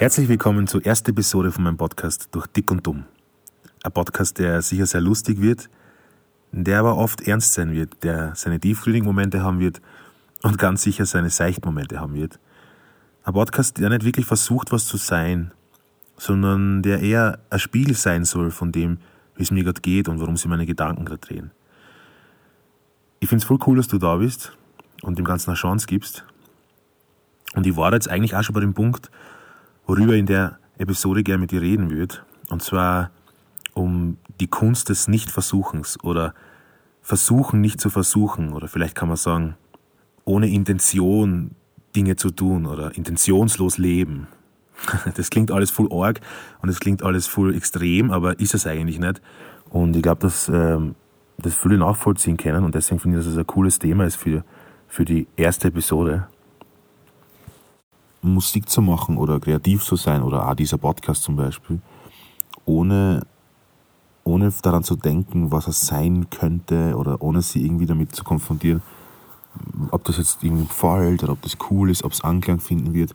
Herzlich willkommen zur ersten Episode von meinem Podcast Durch Dick und Dumm. Ein Podcast, der sicher sehr lustig wird, der aber oft ernst sein wird, der seine tiefgründigen Momente haben wird und ganz sicher seine Seichtmomente haben wird. Ein Podcast, der nicht wirklich versucht, was zu sein, sondern der eher ein Spiegel sein soll von dem, wie es mir gerade geht und warum sich meine Gedanken gerade drehen. Ich finde es voll cool, dass du da bist und dem Ganzen eine Chance gibst. Und ich war jetzt eigentlich auch schon bei dem Punkt, worüber ich in der Episode gerne mit dir reden würde. Und zwar um die Kunst des Nichtversuchens oder Versuchen nicht zu versuchen. Oder vielleicht kann man sagen, ohne Intention Dinge zu tun oder intentionslos leben. Das klingt alles voll arg und es klingt alles voll extrem, aber ist es eigentlich nicht. Und ich glaube, dass ähm, das viele nachvollziehen können und deswegen finde ich, dass es ein cooles Thema ist für, für die erste Episode. Musik zu machen oder kreativ zu sein oder auch dieser Podcast zum Beispiel, ohne, ohne daran zu denken, was er sein könnte oder ohne sie irgendwie damit zu konfrontieren, ob das jetzt ihm gefällt oder ob das cool ist, ob es Anklang finden wird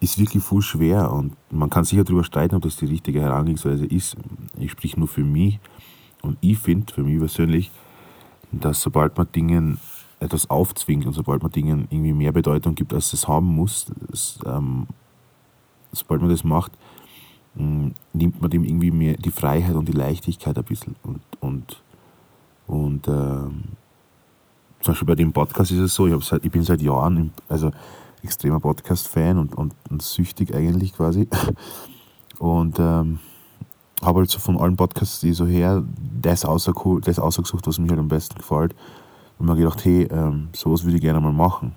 ist wirklich voll schwer und man kann sicher darüber streiten, ob das die richtige Herangehensweise ist. Ich spreche nur für mich und ich finde, für mich persönlich, dass sobald man Dingen etwas aufzwingt und sobald man Dingen irgendwie mehr Bedeutung gibt, als es haben muss, das, ähm, sobald man das macht, mh, mm, nimmt man dem irgendwie mehr die Freiheit und die Leichtigkeit ein bisschen. Und, und, und ähm, zum Beispiel bei dem Podcast ist es so, ich, seit, ich bin seit Jahren, also extremer Podcast-Fan und, und, und, süchtig eigentlich quasi. Und ähm, habe halt so von allen Podcasts, die so her, das, außer, das ausgesucht, was mir halt am besten gefällt. Und mir gedacht, hey, ähm, sowas würde ich gerne mal machen.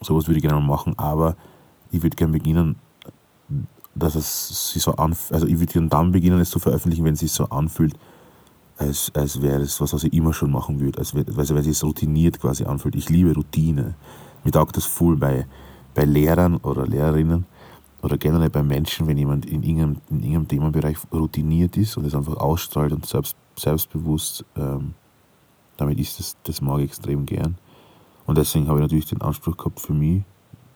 Sowas würde ich gerne mal machen, aber ich würde gerne beginnen, dass es sich so anfühlt, also ich würde dann beginnen, es zu veröffentlichen, wenn es sich so anfühlt, als, als wäre es was, was ich immer schon machen würde, als wäre, also, weil es sich routiniert quasi anfühlt. Ich liebe Routine. Mir taugt das voll bei, bei Lehrern oder Lehrerinnen oder generell bei Menschen, wenn jemand in irgendeinem, in irgendeinem Themenbereich routiniert ist und es einfach ausstrahlt und selbst, selbstbewusst ähm, damit ist, das, das mag ich extrem gern. Und deswegen habe ich natürlich den Anspruch gehabt für mich,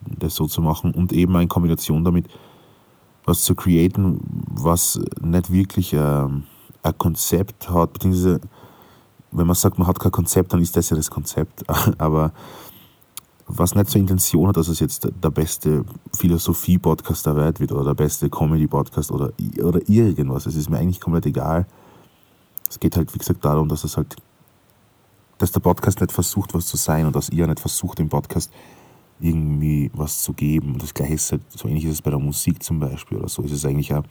das so zu machen und eben in Kombination damit was zu createn, was nicht wirklich ähm, ein Konzept hat, beziehungsweise wenn man sagt, man hat kein Konzept, dann ist das ja das Konzept. Aber was nicht zur Intention hat, dass es jetzt der beste Philosophie-Podcast der Welt wird oder der beste Comedy-Podcast oder, oder irgendwas. Es ist mir eigentlich komplett egal. Es geht halt, wie gesagt, darum, dass es halt, dass der Podcast nicht versucht, was zu sein und dass ihr nicht versucht, dem Podcast irgendwie was zu geben. Und das Gleiche ist halt, so ähnlich ist es bei der Musik zum Beispiel oder so. Ist es eigentlich auch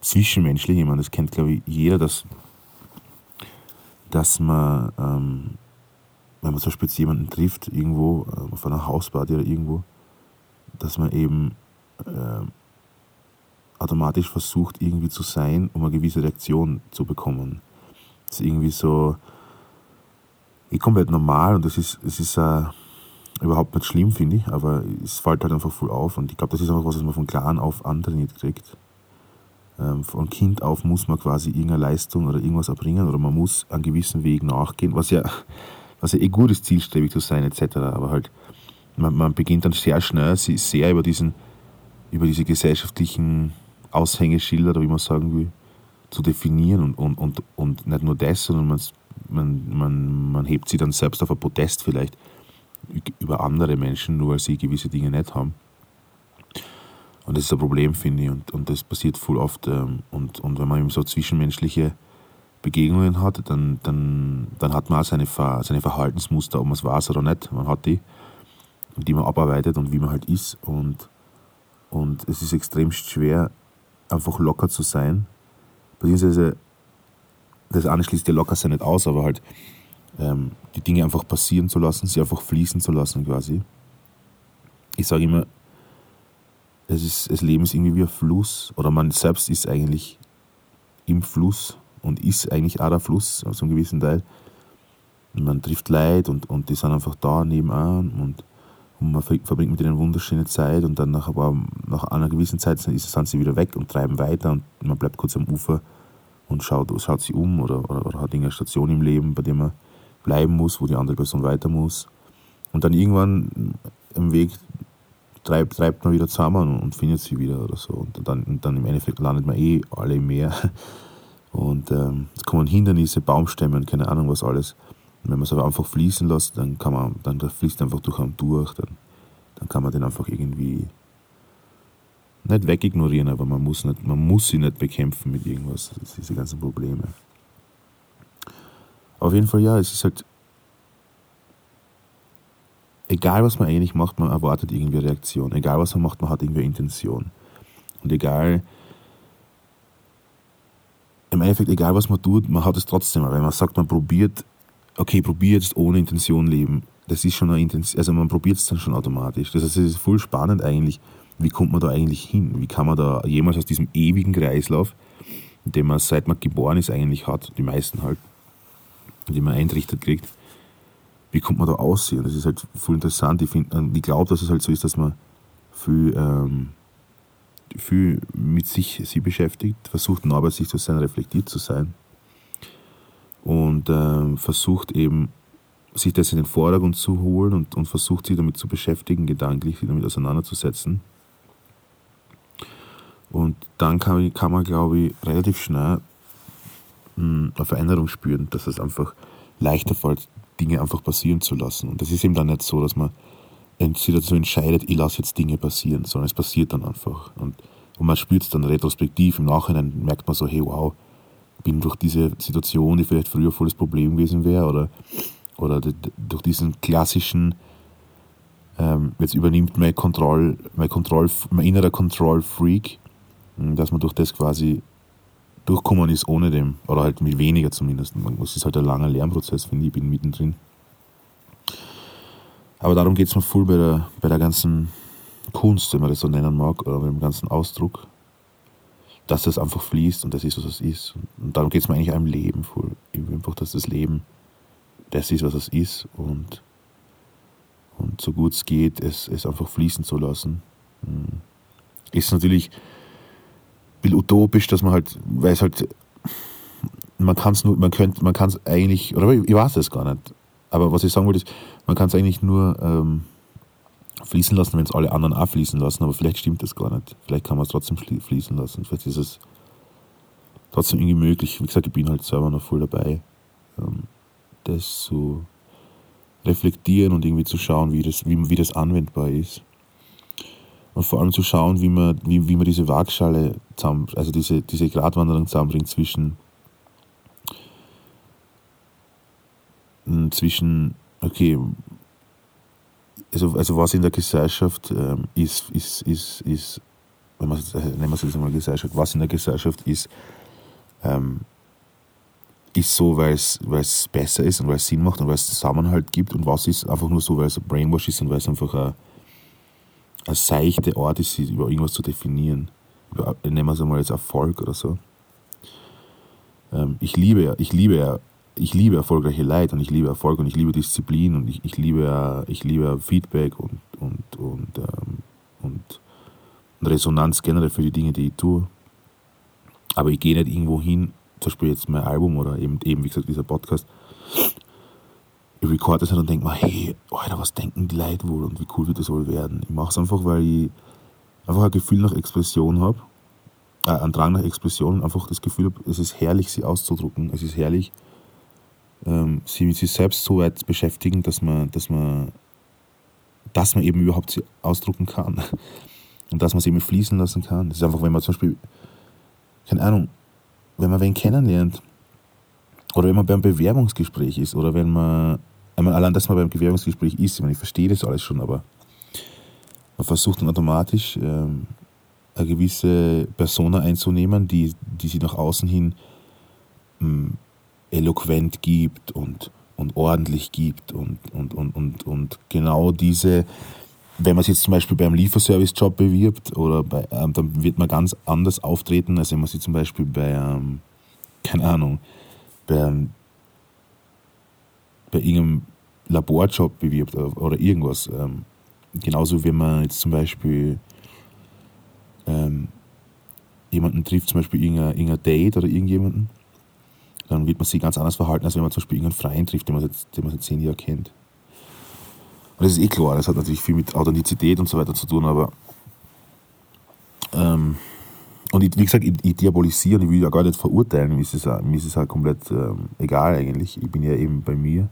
zwischenmenschlich. Ich meine, das kennt, glaube ich, jeder, dass, dass man, ähm, wenn man zum Beispiel jemanden trifft, irgendwo, äh, auf einer Hausparty oder irgendwo, dass man eben äh, automatisch versucht, irgendwie zu sein, um eine gewisse Reaktion zu bekommen. Das ist irgendwie so eh komplett normal und das ist, es ist äh, überhaupt nicht schlimm, finde ich, aber es fällt halt einfach voll auf und ich glaube, das ist einfach was, was man von Klein auf antrainiert kriegt. Ähm, von Kind auf muss man quasi irgendeine Leistung oder irgendwas erbringen oder man muss einen gewissen Weg nachgehen, was ja was ja eh gut ist, zielstrebig zu sein etc. Aber halt, man, man beginnt dann sehr schnell, sehr über diesen, über diese gesellschaftlichen Aushängeschilder, oder wie man sagen will, zu definieren und, und, und, und nicht nur das, sondern man, man, man, man hebt sie dann selbst auf ein Podest vielleicht über andere Menschen, nur weil sie gewisse Dinge nicht haben. Und das ist ein Problem, finde ich, und, und das passiert voll oft. Ähm, und, und wenn man eben so zwischenmenschliche Begegnungen hat, dann, dann, dann hat man auch seine, Ver, seine Verhaltensmuster, ob man es weiß oder nicht. Man hat die, die man abarbeitet und wie man halt ist. Und, und es ist extrem schwer, einfach locker zu sein. Beziehungsweise, das eine schließt ja locker sein nicht aus, aber halt ähm, die Dinge einfach passieren zu lassen, sie einfach fließen zu lassen quasi. Ich sage immer, es ist, das Leben ist irgendwie wie ein Fluss oder man selbst ist eigentlich im Fluss und ist eigentlich auch der Fluss, zu einem gewissen Teil. Man trifft Leute und, und die sind einfach da nebenan und, und man verbringt mit ihnen eine wunderschöne Zeit und dann nach, aber nach einer gewissen Zeit sind, sind sie wieder weg und treiben weiter und man bleibt kurz am Ufer und schaut, schaut sie um oder, oder, oder hat irgendeine Station im Leben, bei der man bleiben muss, wo die andere Person weiter muss. Und dann irgendwann im Weg treibt, treibt man wieder zusammen und findet sie wieder oder so. Und dann, und dann im Endeffekt landet man eh alle im Meer. Und ähm, es kommen Hindernisse, Baumstämme und keine Ahnung was alles. Und wenn man es aber einfach fließen lässt, dann kann man, dann fließt einfach durch einen durch, dann, dann kann man den einfach irgendwie nicht wegignorieren, aber man muss, nicht, man muss sie nicht bekämpfen mit irgendwas, diese ganzen Probleme. Auf jeden Fall ja, es ist halt, egal was man eigentlich macht, man erwartet irgendwie eine Reaktion. Egal was man macht, man hat irgendwie eine Intention. Und egal, im Endeffekt, egal was man tut, man hat es trotzdem. Wenn man sagt, man probiert, okay, probiert jetzt ohne Intention leben, das ist schon eine Intention, also man probiert es dann schon automatisch. Das heißt, es ist voll spannend eigentlich, wie kommt man da eigentlich hin? Wie kann man da jemals aus diesem ewigen Kreislauf, den man seit man geboren ist eigentlich hat, die meisten halt, den man eintrichtert kriegt, wie kommt man da aussehen? Das ist halt voll interessant. Ich, ich glaube, dass es halt so ist, dass man viel, ähm, viel mit sich, sich beschäftigt, versucht bei sich zu sein, reflektiert zu sein und ähm, versucht eben sich das in den Vordergrund zu holen und, und versucht sich damit zu beschäftigen, gedanklich sich damit auseinanderzusetzen. Und dann kann, kann man, glaube ich, relativ schnell mh, hm, eine Veränderung spüren, dass es einfach leichter fällt, Dinge einfach passieren zu lassen. Und das ist eben dann nicht so, dass man sich dazu entscheidet, ich lasse jetzt Dinge passieren, sondern es passiert dann einfach. Und, und man spürt es dann retrospektiv, im Nachhinein merkt man so, hey wow, bin durch diese Situation, die vielleicht früher voll das Problem gewesen wäre, oder, oder durch diesen klassischen, ähm, jetzt übernimmt mein Kontroll, mein Kontroll, mein innerer Kontrollfreak, dass man durch das quasi durchkommen ist ohne dem, oder halt mit weniger zumindest. Es ist halt ein langer Lernprozess, finde ich bin mittendrin. Aber darum geht es mir voll bei der, bei der ganzen Kunst, wenn man das so nennen mag, oder beim ganzen Ausdruck, dass das einfach fließt und das ist, was es ist. Und darum geht es mir eigentlich im Leben voll. Einfach, dass das Leben das ist, was es ist und, und so gut es geht, es, es einfach fließen zu lassen. Hm. Ist natürlich bisschen utopisch, dass man halt, weil es halt, man kann es nur, man könnte, man kann es eigentlich, oder ich weiß es gar nicht, aber was ich sagen wollte ist, man kann es eigentlich nur ähm, fließen lassen, wenn es alle anderen auch fließen lassen, aber vielleicht stimmt das gar nicht. Vielleicht kann man es trotzdem fließen lassen. Vielleicht ist es trotzdem irgendwie möglich. Wie gesagt, ich bin halt selber noch voll dabei, ähm, das zu reflektieren und irgendwie zu schauen, wie das, wie, wie das anwendbar ist und vor allem zu schauen, wie man, wie, wie man diese Waagschale zusammen, also diese, diese Gratwanderung zusammenbringt zwischen, zwischen, okay, also, also was in der Gesellschaft ähm, ist, ist, ist, ist, wenn man, nennen wir es jetzt einmal Gesellschaft, was in der Gesellschaft ist, ähm, ist so, weil es, besser ist und weil es Sinn macht und weil es Zusammenhalt gibt und was ist einfach nur so, weil es ein Brainwash ist und weil es einfach ein eine seichte Art ist, über irgendwas zu definieren. Über, nehmen wir es einmal als Erfolg oder so. Ähm, ich liebe, ich liebe, ich liebe erfolgreiche Leute und ich liebe Erfolg und ich liebe Disziplin und ich, ich liebe, ich liebe Feedback und, und, und, ähm, und Resonanz generell für die Dinge, die ich tue. Aber ich gehe nicht irgendwo hin, zum Beispiel jetzt mein Album oder eben, eben wie gesagt, dieser Podcast, ich recorde das halt und denke mir, hey, Alter, was denken die Leute wohl und wie cool wird das wohl werden? Ich mache es einfach, weil ich einfach ein Gefühl nach Expression habe, äh, einen Drang nach Expression einfach das Gefühl habe, es ist herrlich, sie auszudrucken. Es ist herrlich, ähm, sie sich selbst so weit beschäftigen, dass man, dass man, dass man eben überhaupt sie ausdrucken kann. Und dass man sie eben fließen lassen kann. Das ist einfach, wenn man zum Beispiel, keine Ahnung, wenn man wen kennenlernt, oder wenn man beim Bewerbungsgespräch ist oder wenn man, meine, allein, dass man beim Bewerbungsgespräch ist, ich, meine, ich verstehe das alles schon, aber man versucht dann automatisch ähm, eine gewisse Persona einzunehmen, die, die sich nach außen hin ähm, eloquent gibt und, und ordentlich gibt und, und, und, und, und genau diese, wenn man sich jetzt zum Beispiel beim Lieferservice-Job bewirbt oder bei, ähm, dann wird man ganz anders auftreten, als wenn man sich zum Beispiel bei, ähm, keine Ahnung, bei, bei irgendeinem Laborjob bewirbt oder irgendwas. Ähm, genauso wie man jetzt zum Beispiel ähm, jemanden trifft, zum Beispiel irgendein, irgendein Date oder irgendjemanden dann wird man sich ganz anders verhalten, als wenn man zum Beispiel irgendeinen Freien trifft, den man seit, den man seit zehn Jahren kennt. Und das ist eh klar, das hat natürlich viel mit Authentizität und so weiter zu tun, aber ähm, und ich, wie gesagt, ich, ich diabolisiere, ich will ja gar nicht verurteilen, mir ist es, mir ist es halt komplett ähm, egal eigentlich. Ich bin ja eben bei mir.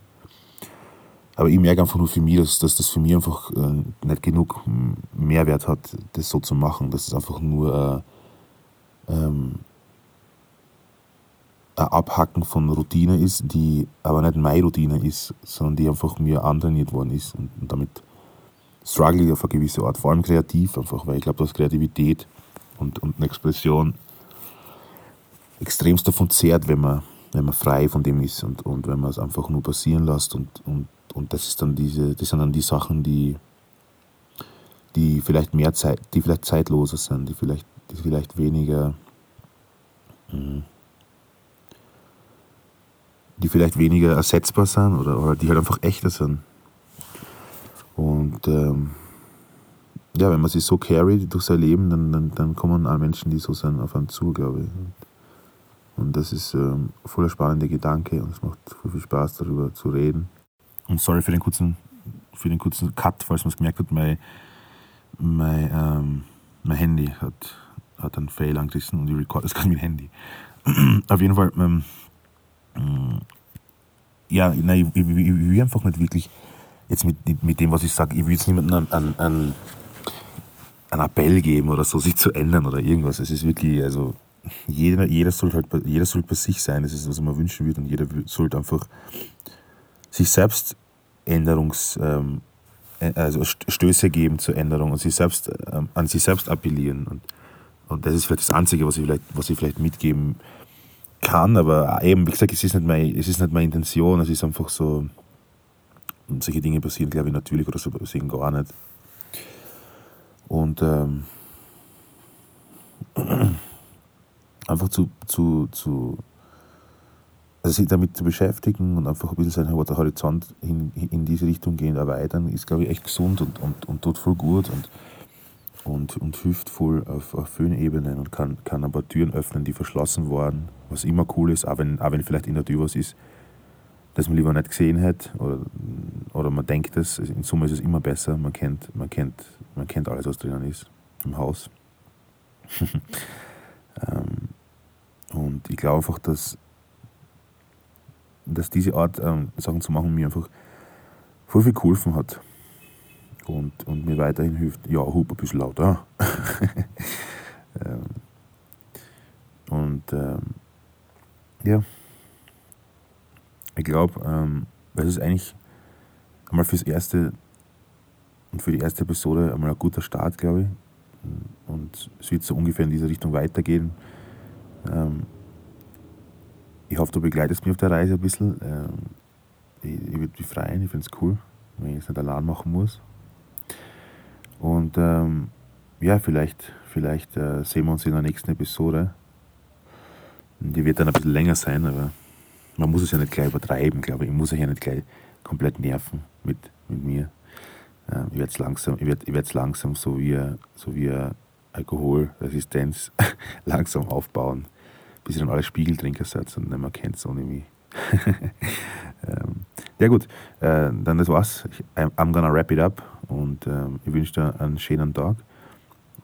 Aber ich merke einfach nur für mich, dass, dass das für mich einfach äh, nicht genug Mehrwert hat, das so zu machen. Dass es einfach nur äh, ähm, ein Abhacken von Routine ist, die aber nicht meine Routine ist, sondern die einfach mir antrainiert worden ist. Und, und damit struggle ich auf eine gewisse Art, vor allem kreativ einfach, weil ich glaube, dass Kreativität und, und eine Expression extremst davon zehrt, wenn man, wenn man frei von dem ist und, und wenn man es einfach nur passieren lässt und, und, und das ist dann diese, das sind dann die Sachen, die, die vielleicht mehr Zeit, die vielleicht zeitloser sind, die vielleicht, die vielleicht weniger, hm, die vielleicht weniger ersetzbar sind oder, oder die halt einfach echter sind. Und ähm, ja, wenn man sich so carry durch sein Leben, dann, dann, dann kommen alle Menschen, die so sind, auf einen zu, glaube ich. Und das ist ähm, voller spannender Gedanke und es macht voll viel Spaß, darüber zu reden. Und sorry für den kurzen, für den kurzen Cut, falls man es gemerkt hat, mein, mein, ähm, mein Handy hat, hat einen Fail angerissen und ich record das gerade mit dem Handy. auf jeden Fall, ähm, ja, nein, ich, ich, ich, will einfach nicht wirklich jetzt mit, mit dem, was ich sage, ich will jetzt niemandem an, an, an einen Appell geben oder so, sich zu ändern oder irgendwas. Es ist wirklich, also jeder, jeder sollte halt jeder soll bei sich sein, das ist, was mir wünschen würde und jeder sollte einfach sich selbst Änderungs, ähm, äh, also Stöße geben zur Änderung und sich selbst, ähm, an sich selbst appellieren. Und, und das ist vielleicht das Einzige, was ich vielleicht, was ich vielleicht mitgeben kann, aber eben, wie gesagt, es ist nicht meine, es ist nicht meine Intention, es ist einfach so, solche Dinge passieren, glaube ich, natürlich oder so passieren gar nicht. Und ähm, einfach zu, zu, zu also sich damit zu beschäftigen und einfach ein bisschen seinen Horizont in, in diese Richtung gehen, erweitern, ist, glaube ich, echt gesund und, und, und tut voll gut und, und, und hilft voll auf, auf vielen Ebenen und kann, kann aber Türen öffnen, die verschlossen waren, was immer cool ist, auch wenn, auch wenn vielleicht in der Tür was ist, das man lieber nicht gesehen hätte oder, oder man denkt es, in Summe ist es immer besser, man kennt, man kennt, man kennt alles, was drinnen ist im Haus. ähm, und ich glaube einfach, dass, dass diese Art ähm, Sachen zu machen mir einfach voll viel geholfen hat und, und mir weiterhin hilft. Ja, hup, ein bisschen lauter. ähm, und ähm, ja, ich glaube, ähm, es ist eigentlich einmal fürs erste und für die erste Episode einmal ein guter Start, glaube ich. Und es wird so ungefähr in diese Richtung weitergehen. Ähm, ich hoffe, du begleitest mich auf der Reise ein bisschen. Ähm, ich, ich würde mich freuen, ich finde es cool, wenn ich es nicht allein machen muss. Und ähm, ja, vielleicht, vielleicht äh, sehen wir uns in der nächsten Episode. Die wird dann ein bisschen länger sein, aber man muss es ja nicht gleich übertreiben, glaube ich. Ich muss euch ja nicht gleich komplett nerven mit, mit mir. Ähm, ich werde es langsam, ich werd, ich langsam so wie, so wie Alkoholresistenz langsam aufbauen, bis ihr dann alle Spiegeltrinker seid und nicht mehr kennt ohne mich. Ähm, ja gut, äh, dann das war's. I'm gonna wrap it up und ähm, ich wünsche dir einen schönen Tag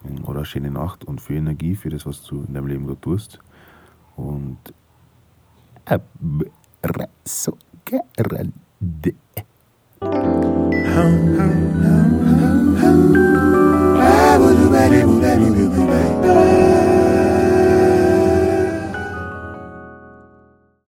ähm, oder eine schöne Nacht und viel Energie für das, was du in deinem Leben gerade tust. Und so gerade. How,